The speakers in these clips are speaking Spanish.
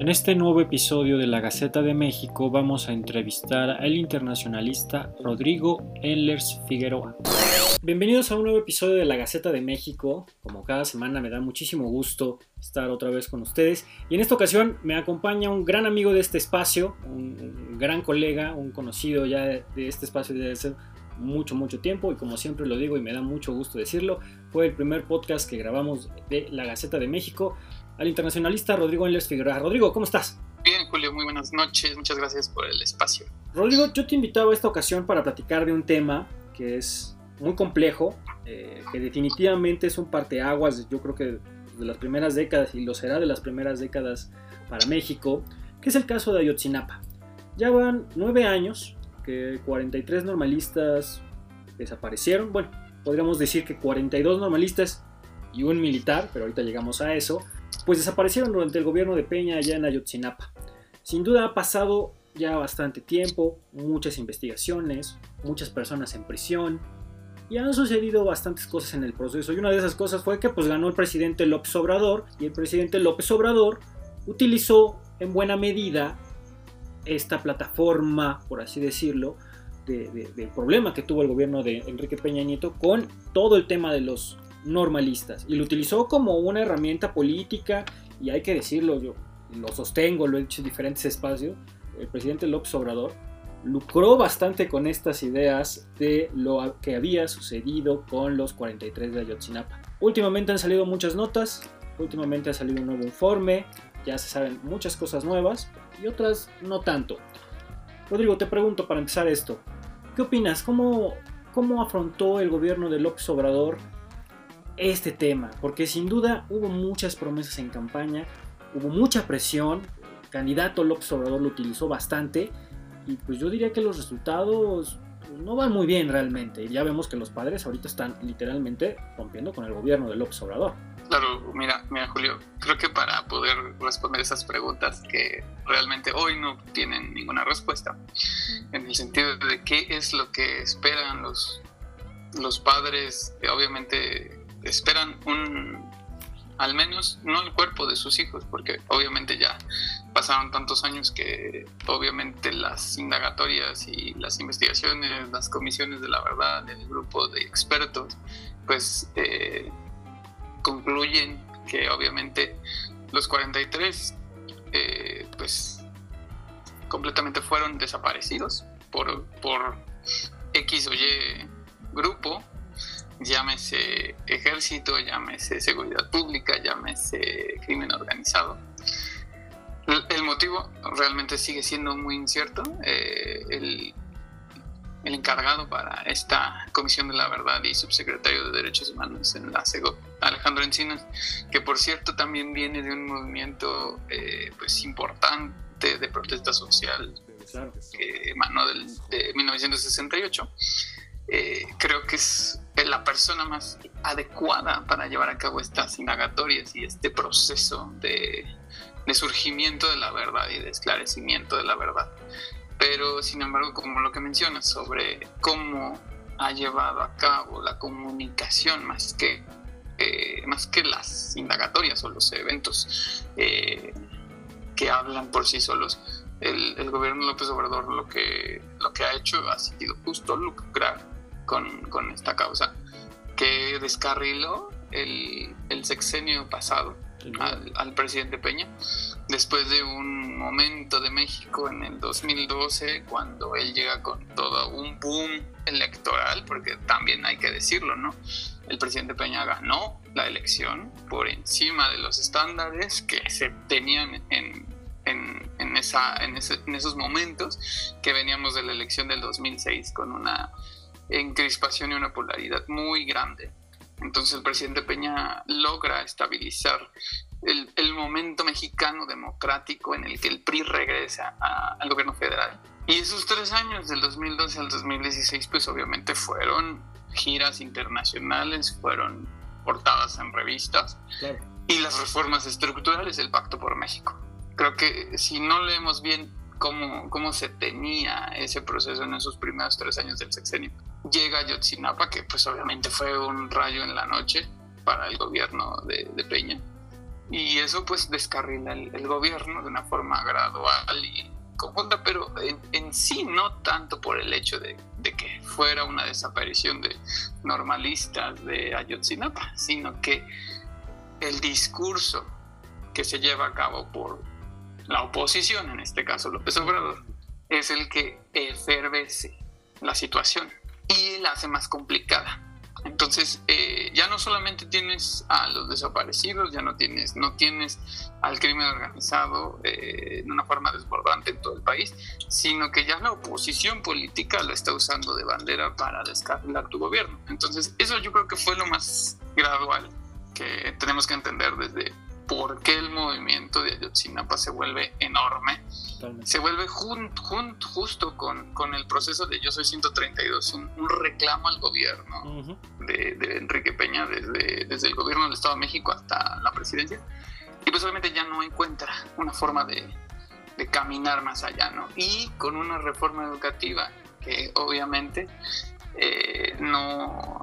En este nuevo episodio de la Gaceta de México vamos a entrevistar al internacionalista Rodrigo Enlers Figueroa. Bienvenidos a un nuevo episodio de la Gaceta de México. Como cada semana me da muchísimo gusto estar otra vez con ustedes. Y en esta ocasión me acompaña un gran amigo de este espacio, un, gran colega, un conocido ya de, este espacio desde hace mucho, mucho tiempo. Y como siempre lo digo y me da mucho gusto decirlo, fue el primer podcast que grabamos de la Gaceta de México al internacionalista Rodrigo Enlers Figueroa. Rodrigo, ¿cómo estás? Bien, Julio, muy buenas noches. Muchas gracias por el espacio. Rodrigo, yo te invitaba a esta ocasión para platicar de un tema que es muy complejo, eh, que definitivamente es un parteaguas, yo creo que de las primeras décadas y lo será de las primeras décadas para México, que es el caso de Ayotzinapa. Ya van nueve años que 43 normalistas desaparecieron, bueno, podríamos decir que 42 normalistas y un militar, pero ahorita llegamos a eso, pues desaparecieron durante el gobierno de Peña allá en Ayotzinapa. Sin duda ha pasado ya bastante tiempo, muchas investigaciones, muchas personas en prisión, y han sucedido bastantes cosas en el proceso. Y una de esas cosas fue que pues ganó el presidente López Obrador y el presidente López Obrador utilizó en buena medida esta plataforma, por así decirlo, del problema que tuvo el gobierno de Enrique Peña Nieto con todo el tema de los normalistas. Y lo utilizó como una herramienta política y hay que decirlo, yo lo sostengo, lo he dicho en diferentes espacios, el presidente López Obrador lucró bastante con estas ideas de lo que había sucedido con los 43 de Ayotzinapa. Últimamente han salido muchas notas, últimamente ha salido un nuevo informe, ya se saben muchas cosas nuevas y otras no tanto. Rodrigo, te pregunto para empezar esto, ¿qué opinas? ¿Cómo, cómo afrontó el gobierno de López Obrador este tema? Porque sin duda hubo muchas promesas en campaña, hubo mucha presión, el candidato López Obrador lo utilizó bastante y pues yo diría que los resultados no van muy bien realmente. Ya vemos que los padres ahorita están literalmente rompiendo con el gobierno de López Obrador. Claro, mira, mira Julio, creo que para poder responder esas preguntas que realmente hoy no tienen ninguna respuesta, en el sentido de qué es lo que esperan los, los padres, obviamente esperan un, al menos no el cuerpo de sus hijos, porque obviamente ya pasaron tantos años que obviamente las indagatorias y las investigaciones, las comisiones de la verdad, el grupo de expertos, pues eh, concluyen que obviamente los 43 eh, pues completamente fueron desaparecidos por, por X o Y grupo llámese ejército, llámese seguridad pública, llámese crimen organizado. El motivo realmente sigue siendo muy incierto. Eh, el, el, encargado para esta Comisión de la Verdad y subsecretario de Derechos Humanos en la CEGO, Alejandro Encinas, que por cierto también viene de un movimiento eh, pues importante de protesta social que emanó del, de 1968 eh, creo que es la persona más adecuada para llevar a cabo estas indagatorias y este proceso de, surgimiento de la verdad y de esclarecimiento de la verdad. Pero, sin embargo, como lo que mencionas sobre cómo ha llevado a cabo la comunicación más que, eh, más que las indagatorias o los eventos eh, que hablan por sí solos, el, el, gobierno López Obrador lo que, lo que ha hecho ha sido justo lucrar con, esta causa, que descarriló el, el sexenio pasado al, presidente Peña, después de un momento de México en el 2012, cuando él llega con todo un boom electoral, porque también hay que decirlo, ¿no? El presidente Peña ganó la elección por encima de los estándares que se tenían en, en, en, esa, en, en esos momentos que veníamos de la elección del 2006 con una en crispación y una polaridad muy grande. Entonces el presidente Peña logra estabilizar el, el momento mexicano democrático en el que el PRI regresa al gobierno federal. Y esos tres años, del 2012 al 2016, pues obviamente fueron giras internacionales, fueron portadas en revistas y las reformas estructurales del Pacto por México. Creo que si no leemos bien cómo, cómo se tenía ese proceso en esos primeros tres años del sexenio, llega Yotzinapa, que pues obviamente fue un rayo en la noche para el gobierno de, Peña. y eso pues descarrila el, gobierno de una forma gradual y conjunta, pero en, sí no tanto por el hecho de, que fuera una desaparición de normalistas de Ayotzinapa, sino que el discurso que se lleva a cabo por la oposición, en este caso López Obrador, es el que efervece la situación y la hace más complicada. Entonces, eh, ya no solamente tienes a los desaparecidos, ya no tienes, no tienes al crimen organizado eh, de una forma desbordante en todo el país, sino que ya la oposición política lo está usando de bandera para descargar tu gobierno. Entonces, eso yo creo que fue lo más gradual que tenemos que entender desde por qué el movimiento de Ayotzinapa se vuelve enorme. Se vuelve justo con, con, el proceso de Yo Soy 132, un, reclamo al gobierno de, Enrique Peña, desde, desde el gobierno del Estado de México hasta la presidencia. Y pues obviamente ya no encuentra una forma de, de caminar más allá, ¿no? Y con una reforma educativa que obviamente eh, no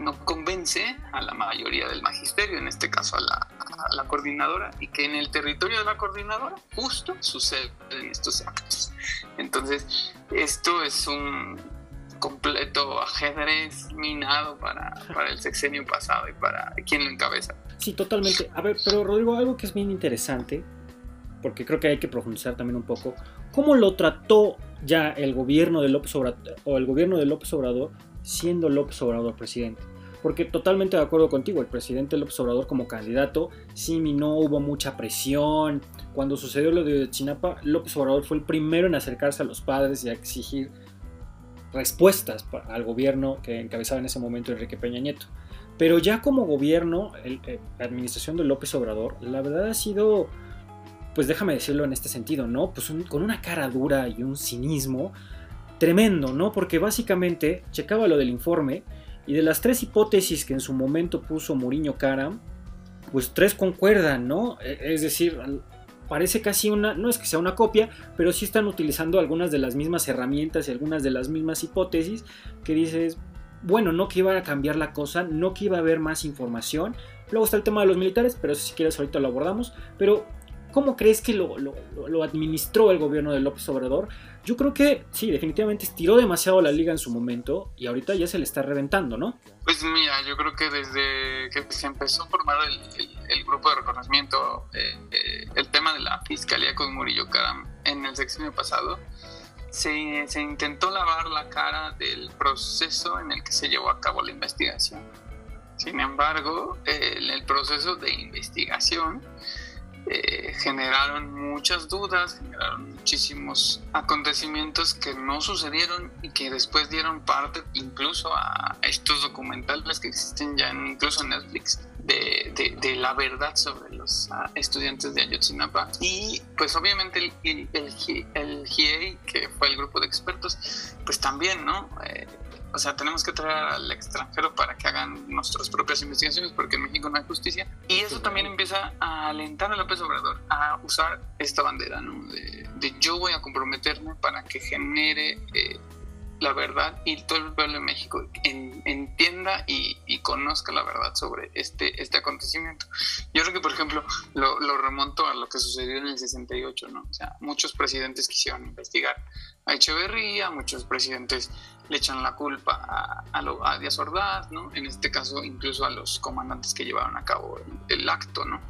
no convence a la mayoría del magisterio, en este caso a la, coordinadora, y que en el territorio de la coordinadora justo suceden estos actos. Entonces, esto es un completo ajedrez minado para, para el sexenio pasado y para quien lo encabeza. Sí, totalmente. A ver, pero Rodrigo, algo que es bien interesante, porque creo que hay que profundizar también un poco, ¿cómo lo trató ya el gobierno de López Obrador, o el gobierno de López Obrador siendo López Obrador presidente? Porque totalmente de acuerdo contigo, el presidente López Obrador como candidato, sí, no hubo mucha presión. Cuando sucedió lo de Chinapa, López Obrador fue el primero en acercarse a los padres y a exigir respuestas al gobierno que encabezaba en ese momento Enrique Peña Nieto. Pero ya como gobierno, eh, la administración de López Obrador, la verdad ha sido, pues déjame decirlo en este sentido, ¿no? Pues con una cara dura y un cinismo tremendo, ¿no? Porque básicamente checaba lo del informe y de las tres hipótesis que en su momento puso Mourinho Karam, pues tres concuerdan, ¿no? E, es decir, parece casi una, no es que sea una copia, pero sí están utilizando algunas de las mismas herramientas y algunas de las mismas hipótesis que dices, bueno, no que iba a cambiar la cosa, no que iba a haber más información. Luego está el tema de los militares, pero si quieres ahorita lo abordamos. Pero ¿Cómo crees que lo, administró el gobierno de López Obrador? Yo creo que sí, definitivamente estiró demasiado la liga en su momento y ahorita ya se le está reventando, ¿no? Pues mira, yo creo que desde que se empezó a formar el, grupo de reconocimiento, eh, eh, el tema de la fiscalía con Murillo Caram en el sexenio pasado, se, se intentó lavar la cara del proceso en el que se llevó a cabo la investigación. Sin embargo, el proceso de investigación eh, generaron muchas dudas, generaron muchísimos acontecimientos que no sucedieron y que después dieron parte incluso a estos documentales que existen ya incluso en Netflix de, la verdad sobre los ah, estudiantes de Ayotzinapa. Y pues obviamente el, el GIEI que fue el grupo de expertos pues también no eh, o sea, tenemos que traer al extranjero para que hagan nuestras propias investigaciones porque en México no hay justicia. Y eso también empieza a alentar a López Obrador a usar esta bandera, ¿no? De, yo voy a comprometerme para que genere eh, la verdad y todo el pueblo de México entienda y, conozca la verdad sobre este, este acontecimiento. Yo creo que, por ejemplo, lo, lo, remonto a lo que sucedió en el 68, ¿no? O sea, muchos presidentes quisieron investigar a Echeverría, muchos presidentes le echan la culpa a, a, Díaz Ordaz, ¿no? En este caso, incluso a los comandantes que llevaron a cabo el, acto, ¿no?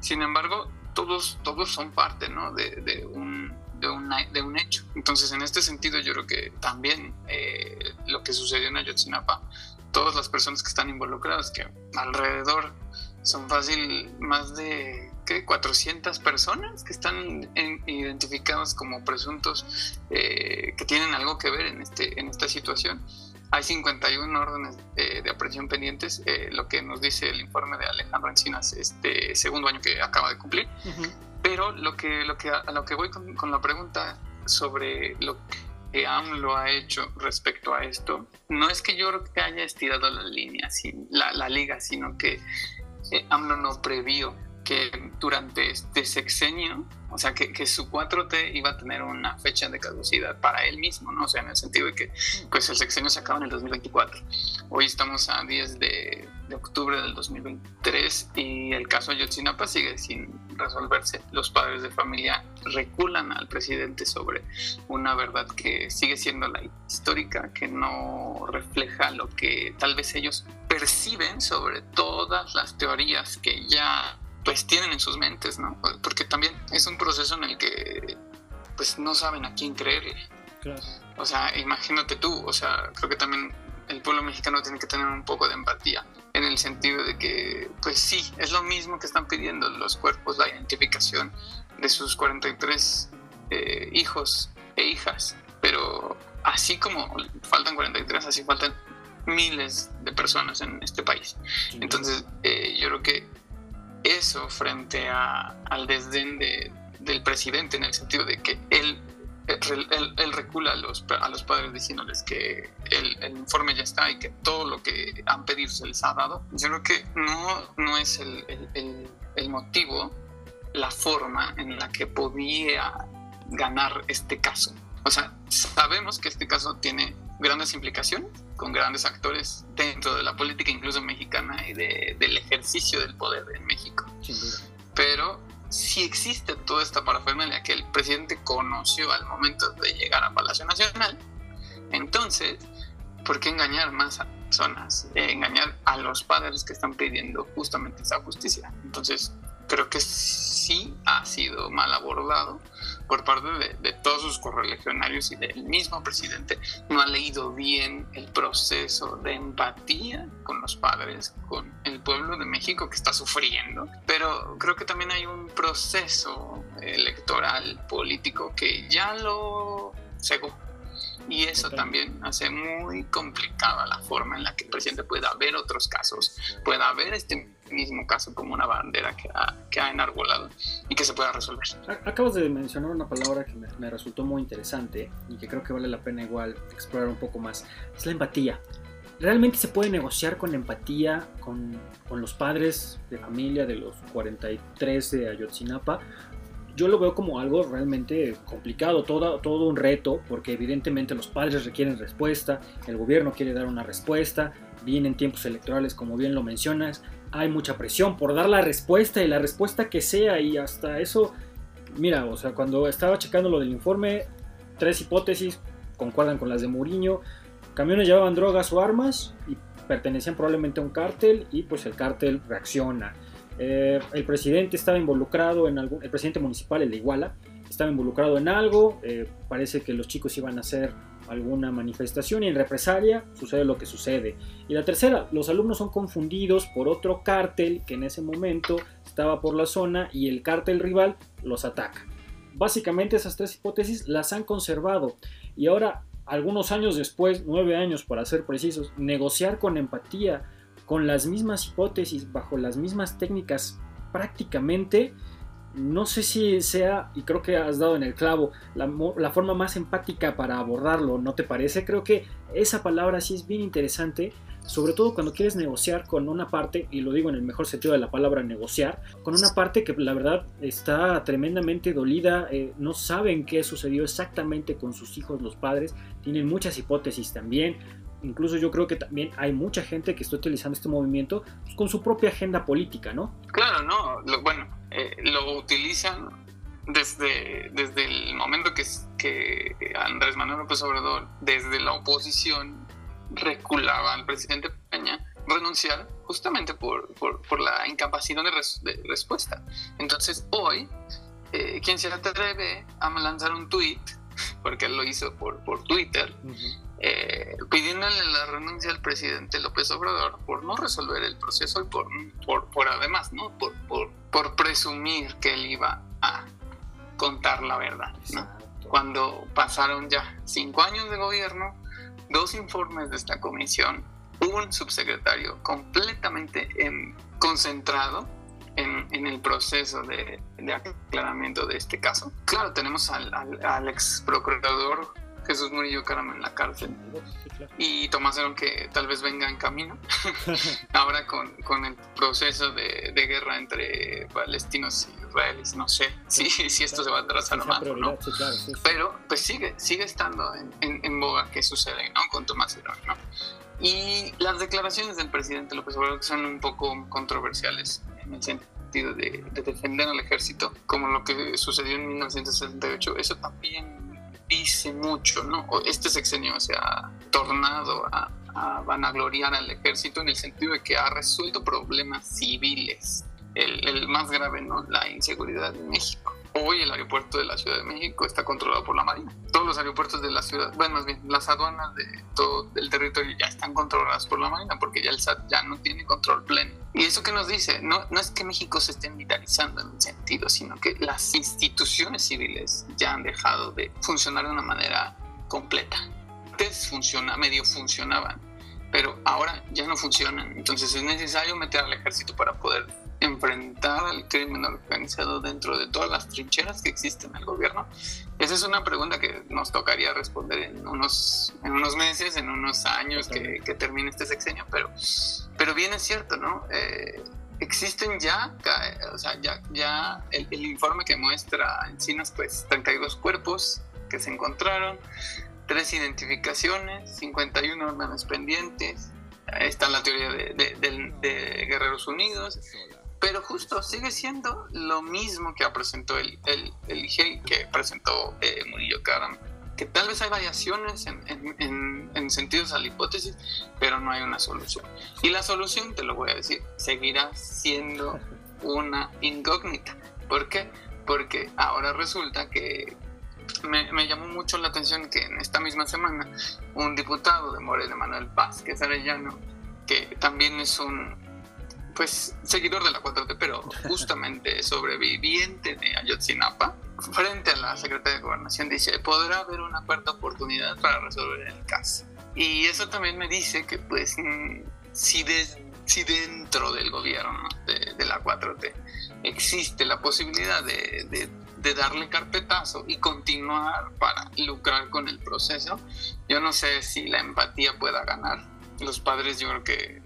Sin embargo, todos, todos son parte, ¿no? de un de, de un hecho. Entonces, en este sentido, yo creo que también eh, lo que sucedió en Ayotzinapa, todas las personas que están involucradas, que alrededor son fácil más de ¿qué? 400 personas que están identificadas como presuntos eh, que tienen algo que ver en, este, en esta situación. Hay 51 órdenes de aprehensión pendientes, eh, lo que nos dice el informe de Alejandro Encinas, este segundo año que acaba de cumplir. Pero lo que, lo que, a lo que voy con, la pregunta sobre lo que AMLO ha hecho respecto a esto, no es que yo haya estirado la línea, la, la liga, sino que AMLO no previó que durante este sexenio, o sea, que, que, su 4T iba a tener una fecha de caducidad para él mismo, ¿no? O sea, en el sentido de que pues el sexenio se acaba en el 2024. Hoy estamos a 10 de, de octubre del 2023 y el caso Ayotzinapa sigue sin resolverse. Los padres de familia reculan al presidente sobre una verdad que sigue siendo la histórica, que no refleja lo que tal vez ellos perciben sobre todas las teorías que ya pues tienen en sus mentes, ¿no? Porque también es un proceso en el que pues no saben a quién creerle. O sea, imagínate tú, o sea, creo que también el pueblo mexicano tiene que tener un poco de empatía en el sentido de que, pues sí, es lo mismo que están pidiendo los cuerpos, la identificación de sus 43 eh, hijos e hijas, pero así como faltan 43, así faltan miles de personas en este país. Entonces, eh, yo creo que eso frente al desdén del presidente en el sentido de que él, él, recula a los, a los padres diciéndoles que el, informe ya está y que todo lo que han pedido se les ha dado. Yo creo que no, no es el, el motivo, la forma en la que podía ganar este caso. O sea, sabemos que este caso tiene grandes implicaciones con grandes actores dentro de la política, incluso mexicana, y del ejercicio del poder en México. Pero si existe toda esta parafernalia que el presidente conoció al momento de llegar a Palacio Nacional, entonces, ¿por qué engañar más a personas? Eh, engañar a los padres que están pidiendo justamente esa justicia. Entonces, creo que sí ha sido mal abordado por parte de, todos sus correligionarios y del mismo presidente. No ha leído bien el proceso de empatía con los padres, con el pueblo de México que está sufriendo. Pero creo que también hay un proceso electoral, político, que ya lo cegó y eso también hace muy complicada la forma en la que el presidente pueda ver otros casos, pueda ver este mismo caso como una bandera que ha, que ha enarbolado y que se pueda resolver. Acabas de mencionar una palabra que me, resultó muy interesante y que creo que vale la pena igual explorar un poco más. Es la empatía. ¿Realmente se puede negociar con empatía con, con los padres de familia de los 43 de Ayotzinapa? Yo lo veo como algo realmente complicado, todo, todo un reto, porque evidentemente los padres requieren respuesta, el gobierno quiere dar una respuesta, vienen tiempos electorales como bien lo mencionas, hay mucha presión por dar la respuesta y la respuesta que sea y hasta eso, mira, o sea, cuando estaba checando lo del informe, tres hipótesis concuerdan con las de Mourinho, camiones llevaban drogas o armas y pertenecían probablemente a un cártel y pues el cártel reacciona. Eh, el presidente estaba involucrado en algún, el presidente municipal, el de Iguala, estaba involucrado en algo, eh, parece que los chicos iban a hacer alguna manifestación y en represalia sucede lo que sucede. Y la tercera, los alumnos son confundidos por otro cártel que en ese momento estaba por la zona y el cártel rival los ataca. Básicamente esas tres hipótesis las han conservado y ahora, algunos años después, nueve años para ser precisos, negociar con empatía con las mismas hipótesis, bajo las mismas técnicas prácticamente, no sé si sea, y creo que has dado en el clavo, la, forma más empática para abordarlo, ¿no te parece? Creo que esa palabra sí es bien interesante, sobre todo cuando quieres negociar con una parte, y lo digo en el mejor sentido de la palabra negociar, con una parte que la verdad está tremendamente dolida, eh, no saben qué sucedió exactamente con sus hijos, los padres, tienen muchas hipótesis también, incluso yo creo que también hay mucha gente que está utilizando este movimiento pues, con su propia agenda política, ¿no? Claro, no, bueno, eh, lo utilizan desde, desde el momento que, que Andrés Manuel López Obrador, desde la oposición, reculaba al presidente Peña renunciar justamente por, por, por la incapacidad de, respuesta. Entonces, hoy, eh, quien se atreve a lanzar un tweet, porque él lo hizo por, por Twitter, eh, pidiéndole la renuncia al presidente López Obrador por no resolver el proceso y por, por, por además, ¿no? Por, por, por, presumir que él iba a contar la verdad, ¿no? Cuando pasaron ya cinco años de gobierno, dos informes de esta comisión, un subsecretario completamente concentrado en, en, el proceso de, de, aclaramiento de este caso. Claro, tenemos al, al, al ex procurador Jesús Murillo Caram en la cárcel. Y Tomás Herón que tal vez venga en camino. Ahora con, con, el proceso de, de, guerra entre palestinos y israelíes no sé si, si esto se va a atrasar o más no pero pues sigue sigue estando en, en, en boga que sucede ¿no? con Tomás Herón ¿no? y las declaraciones del presidente López Obrador son un poco controversiales en el sentido de, de defender al ejército como lo que sucedió en 1968 eso también dice mucho, ¿no? Este sexenio se ha tornado a, vanagloriar al ejército en el sentido de que ha resuelto problemas civiles. El, el más grave, ¿no? La inseguridad en México. Hoy el aeropuerto de la Ciudad de México está controlado por la Marina. Todos los aeropuertos de la ciudad, bueno, más bien, las aduanas de todo el territorio ya están controladas por la Marina porque ya el SAT ya no tiene control pleno. ¿Y eso qué nos dice? No, no es que México se esté militarizando en un sentido, sino que las instituciones civiles ya han dejado de funcionar de una manera completa. Antes funciona, medio funcionaban, pero ahora ya no funcionan. Entonces es necesario meter al ejército para poder enfrentar crimen organizado dentro de todas las trincheras que existen en el gobierno? Esa es una pregunta que nos tocaría responder en unos, en unos meses, en unos años que, que termine este sexenio, pero, pero bien es cierto, ¿no? Eh, existen ya, o sea, ya, ya el, el, informe que muestra Encinas, pues 32 cuerpos que se encontraron, tres identificaciones, 51 órdenes pendientes, está la teoría de, de, de, de Guerreros Unidos, pero justo sigue siendo lo mismo que presentó el, el, el que presentó eh, Murillo Karam, que tal vez hay variaciones en, en, en, sentidos a la hipótesis, pero no hay una solución. Y la solución, te lo voy a decir, seguirá siendo una incógnita. ¿Por qué? Porque ahora resulta que me, me, llamó mucho la atención que en esta misma semana un diputado de Morena, Manuel Vázquez Arellano, que también es un pues seguidor de la 4T, pero justamente sobreviviente de Ayotzinapa, frente a la Secretaría de Gobernación dice, podrá haber una cuarta oportunidad para resolver el caso. Y eso también me dice que pues mm, si, si dentro del gobierno de, de, la 4T existe la posibilidad de, de, de darle carpetazo y continuar para lucrar con el proceso, yo no sé si la empatía pueda ganar. Los padres yo creo que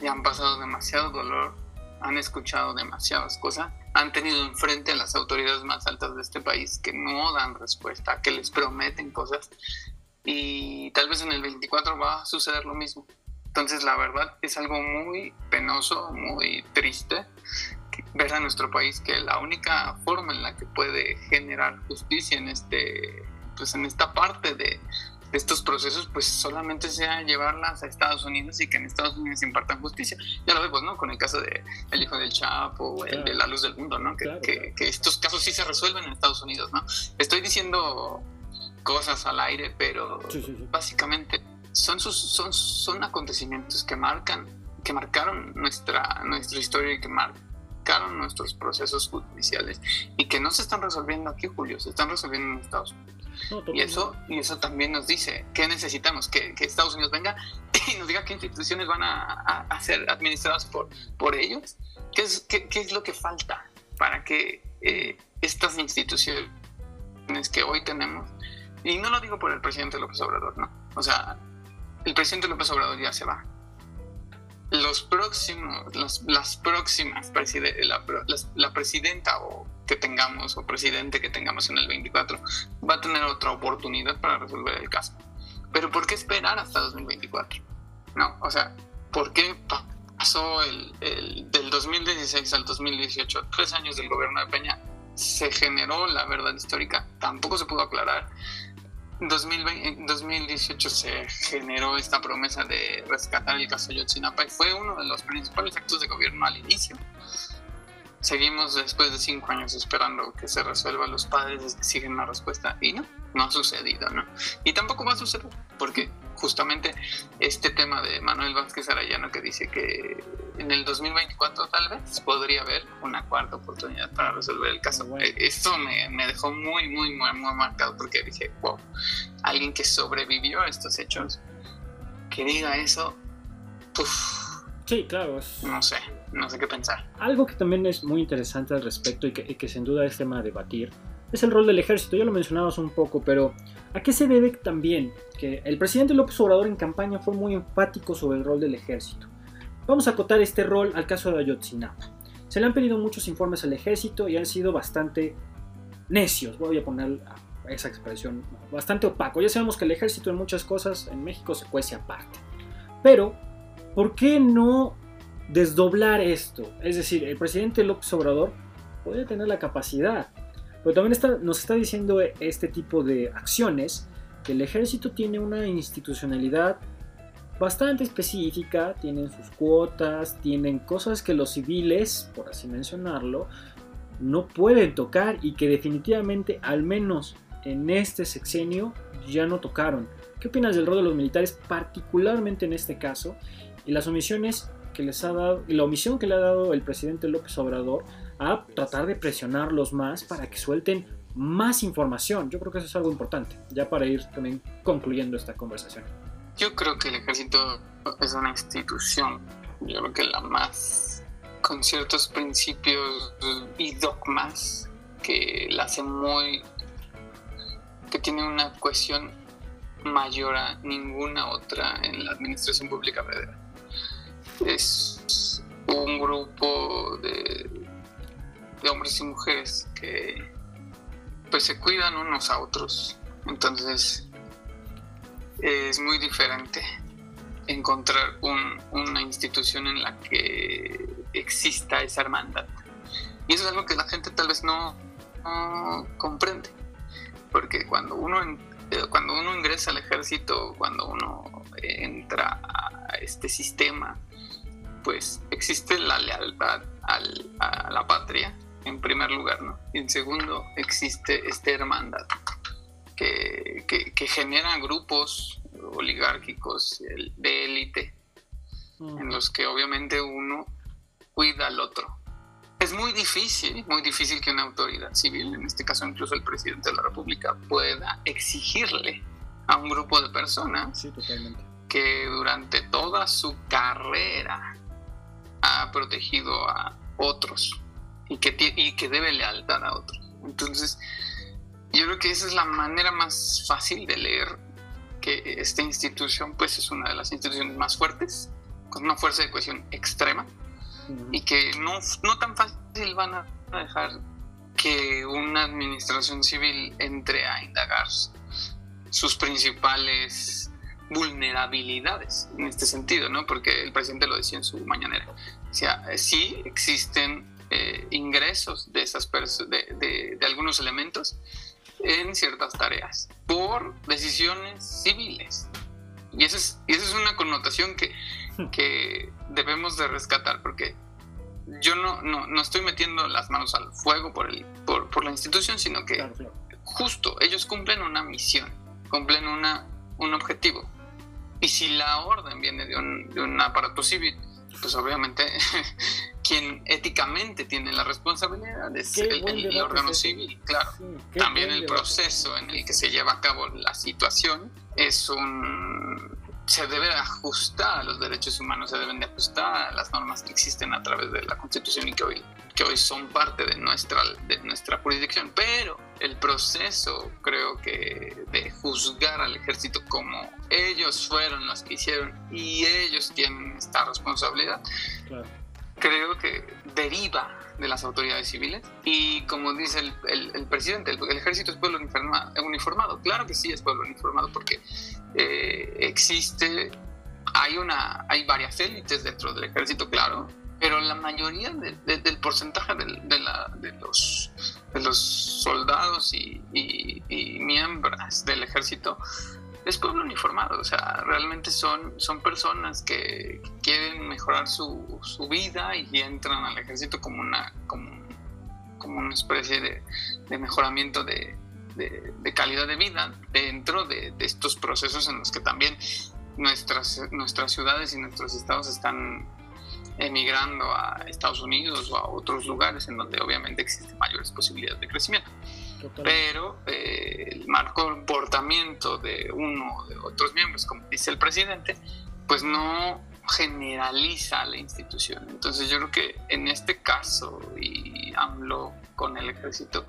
ya han pasado demasiado dolor, han escuchado demasiadas cosas, han tenido enfrente a las autoridades más altas de este país que no dan respuesta, que les prometen cosas y tal vez en el 24 va a suceder lo mismo. Entonces la verdad es algo muy penoso, muy triste ver a nuestro país que la única forma en la que puede generar justicia en este pues en esta parte de, estos procesos pues solamente sea llevarlas a Estados Unidos y que en Estados Unidos impartan justicia. Ya lo vemos, ¿no? Con el caso de el hijo del Chapo, el de la luz del mundo, ¿no? Que, claro, claro. estos casos sí se resuelven en Estados Unidos, ¿no? Estoy diciendo cosas al aire, pero sí, sí, sí. básicamente son, sus, son, son acontecimientos que marcan, que marcaron nuestra, nuestra historia y que marcaron nuestros procesos judiciales y que no se están resolviendo aquí, Julio, se están resolviendo en Estados Unidos. No, y, eso, y eso también nos dice qué necesitamos, que, que, Estados Unidos venga y nos diga qué instituciones van a, a, a ser administradas por, por ellos, qué es, qué, qué es, lo que falta para que eh, estas instituciones que hoy tenemos, y no lo digo por el presidente López Obrador, no, o sea, el presidente López Obrador ya se va. Los próximos, las, las próximas, la, la, la presidenta o que tengamos o presidente que tengamos en el 24 va a tener otra oportunidad para resolver el caso. Pero ¿por qué esperar hasta 2024? No, o sea, ¿por qué pasó el, el, del 2016 al 2018, tres años del gobierno de Peña, se generó la verdad histórica? Tampoco se pudo aclarar. En 2018 se generó esta promesa de rescatar el caso Yotzinapa y fue uno de los principales actos de gobierno al inicio seguimos después de cinco años esperando que se resuelva los padres siguen la respuesta y no, no ha sucedido, ¿no? Y tampoco va a suceder porque justamente este tema de Manuel Vázquez Arayano que dice que en el 2024 tal vez podría haber una cuarta oportunidad para resolver el caso. Bueno. Esto me, me, dejó muy, muy, muy, muy marcado porque dije, wow, alguien que sobrevivió a estos hechos, que diga eso, uff. Sí, claro. Es... No sé no sé qué pensar. Algo que también es muy interesante al respecto y que, y que sin duda es tema a debatir es el rol del ejército. Ya lo mencionabas un poco, pero ¿a qué se debe también que el presidente López Obrador en campaña fue muy enfático sobre el rol del ejército? Vamos a acotar este rol al caso de Ayotzinapa. Se le han pedido muchos informes al ejército y han sido bastante necios, voy a poner esa expresión, bastante opaco. Ya sabemos que el ejército en muchas cosas en México se cuece aparte. Pero, ¿por qué no desdoblar esto? Es decir, el presidente López Obrador puede tener la capacidad, pero también nos está diciendo este tipo de acciones que el ejército tiene una institucionalidad bastante específica, tienen sus cuotas, tienen cosas que los civiles, por así mencionarlo, no pueden tocar y que definitivamente, al menos en este sexenio, ya no tocaron. ¿Qué opinas del rol de los militares, particularmente en este caso, y las omisiones que les ha dado, la omisión que le ha dado el presidente López Obrador a tratar de presionarlos más para que suelten más información? Yo creo que eso es algo importante, ya para ir también concluyendo esta conversación. Yo creo que el ejército es una institución, yo creo que la más con ciertos principios y dogmas que la hace muy que tiene una cohesión mayor a ninguna otra en la administración pública federal. Es un grupo de, de hombres y mujeres que pues se cuidan unos a otros. Entonces es muy diferente encontrar una institución en la que exista esa hermandad. Y eso es algo que la gente tal vez no, comprende. Porque cuando uno, eh, cuando uno ingresa al ejército, cuando uno entra a este sistema, pues existe la lealtad a la patria, en primer lugar, ¿no? Y en segundo, existe esta hermandad que, que genera grupos oligárquicos de élite, en los que obviamente uno cuida al otro. Es muy difícil, muy difícil que una autoridad civil, en este caso incluso el presidente de la República, pueda exigirle a un grupo de personas que durante toda su carrera ha protegido a otros y que, y que debe lealtad a otros. Entonces, yo creo que esa es la manera más fácil de leer que esta institución pues es una de las instituciones más fuertes, con una fuerza de cohesión extrema y que no, no tan fácil van a dejar que una administración civil entre a indagar sus principales vulnerabilidades en este sentido, ¿no? Porque el presidente lo decía en su mañanera. O sea, sí existen eh, ingresos de esas de, de, de, algunos elementos en ciertas tareas por decisiones civiles. Y esa es, y esa es una connotación que, que debemos de rescatar, porque yo no, no, no, estoy metiendo las manos al fuego por, el, por, por la institución, sino que justo ellos cumplen una misión, cumplen una, un objetivo. Y si la orden viene de un, de un aparato civil, pues obviamente quien éticamente tiene la responsabilidad es el, órgano civil, claro. También el proceso en el que se lleva a cabo la situación es un se debe ajustar a los derechos humanos, se deben de ajustar a las normas que existen a través de la Constitución y que hoy, que hoy son parte de nuestra, de nuestra jurisdicción. Pero el proceso, creo que, de juzgar al ejército como ellos fueron los que hicieron y ellos tienen esta responsabilidad, creo que deriva de las autoridades civiles. Y como dice el, el, presidente, el, ejército es pueblo uniformado, Claro que sí es pueblo uniformado porque existe, hay, una, hay varias élites dentro del ejército, claro, pero la mayoría del porcentaje de, los, soldados y, miembros del ejército es pueblo uniformado, o sea, realmente son, son personas que quieren mejorar su, vida y entran al ejército como una, como, una especie de mejoramiento de, de, calidad de vida dentro de, estos procesos en los que también nuestras, nuestras ciudades y nuestros estados están emigrando a Estados Unidos o a otros lugares en donde obviamente existen mayores posibilidades de crecimiento pero eh, el mal comportamiento de uno o de otros miembros, como dice el presidente, pues no generaliza la institución. Entonces yo creo que en este caso, y hablo con el ejército,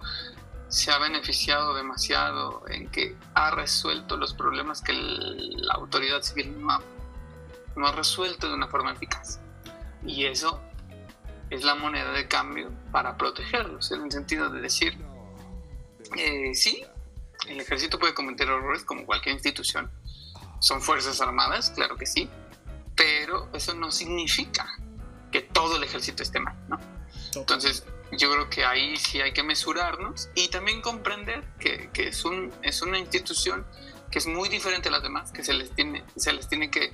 se ha beneficiado demasiado, en que ha resuelto los problemas que la autoridad civil no ha, resuelto de una forma eficaz. Y eso es la moneda de cambio para protegerlos, en el sentido de decir, eh, sí, el ejército puede cometer errores como cualquier institución. Son fuerzas armadas, claro que sí, pero eso no significa que todo el ejército esté mal, ¿no? Entonces, yo creo que ahí sí hay que mesurarnos y también comprender que, es, un, es una institución que es muy diferente a las demás, que se les tiene, se les tiene que...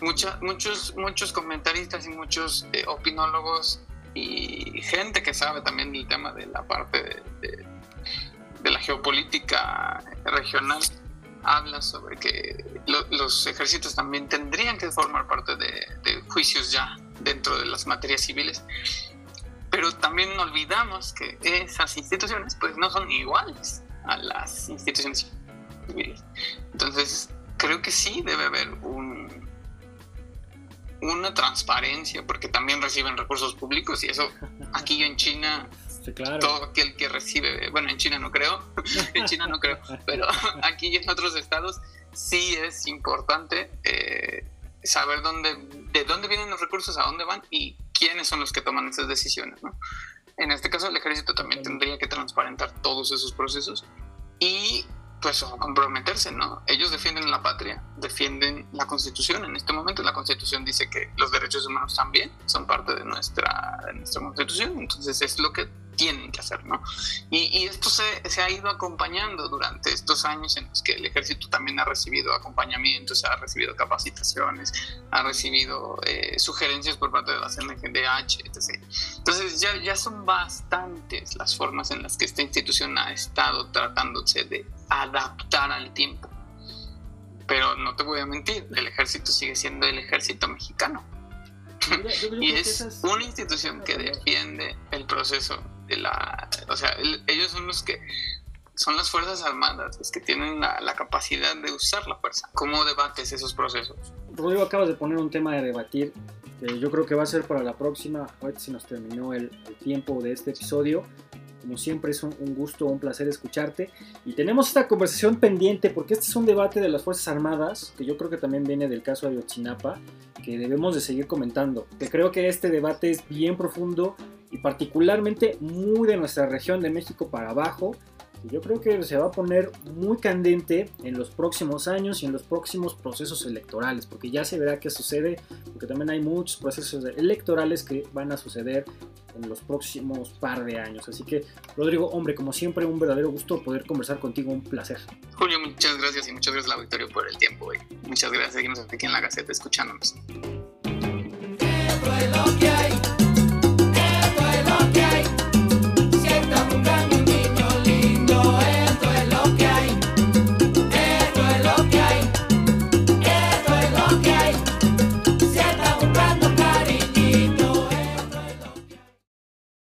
Mucha, muchos, muchos comentaristas y muchos eh, opinólogos y gente que sabe también del tema de la parte de, la geopolítica regional habla sobre que los ejércitos también tendrían que formar parte de, juicios ya dentro de las materias civiles pero también olvidamos que esas instituciones pues no son iguales a las instituciones civiles. Entonces, creo que sí debe haber un, una transparencia, porque también reciben recursos públicos y eso aquí en China, todo aquel que recibe, bueno, en China no creo, en China no creo, pero aquí en otros estados sí es importante eh, saber dónde, de dónde vienen los recursos, a dónde van y quiénes son los que toman esas decisiones. ¿no? En este caso, el ejército también tendría que transparentar todos esos procesos y pues comprometerse, ¿no? Ellos defienden la patria, defienden la constitución. En este momento la constitución dice que los derechos humanos también son parte de nuestra, de nuestra constitución, entonces es lo que tienen que hacer, ¿no? Y, esto se, se, ha ido acompañando durante estos años en los que el ejército también ha recibido acompañamientos, ha recibido capacitaciones, ha recibido eh, sugerencias por parte de la CNGDH, etc. Entonces ya, ya son bastantes las formas en las que esta institución ha estado tratándose de adaptar al tiempo. Pero no te voy a mentir, el ejército sigue siendo el ejército mexicano. Y es una institución que defiende el proceso la, o sea, ellos son los que son las Fuerzas Armadas, los que tienen la, capacidad de usar la fuerza. ¿Cómo debates esos procesos? Rodrigo, acabas de poner un tema de debatir que yo creo que va a ser para la próxima, ahorita se nos terminó el, tiempo de este episodio. Como siempre es un, gusto, un placer escucharte. Y tenemos esta conversación pendiente porque este es un debate de las Fuerzas Armadas, que yo creo que también viene del caso de Ayotzinapa, que debemos de seguir comentando. Que creo que este debate es bien profundo y particularmente muy de nuestra región de México para abajo. Yo creo que se va a poner muy candente en los próximos años y en los próximos procesos electorales, porque ya se verá qué sucede, porque también hay muchos procesos electorales que van a suceder en los próximos par de años. Así que, Rodrigo, hombre, como siempre, un verdadero gusto poder conversar contigo, un placer. Julio, muchas gracias y muchas gracias a la Victoria por el tiempo. Muchas gracias, seguimos aquí en la Gaceta escuchándonos. ¿Qué fue lo que hay?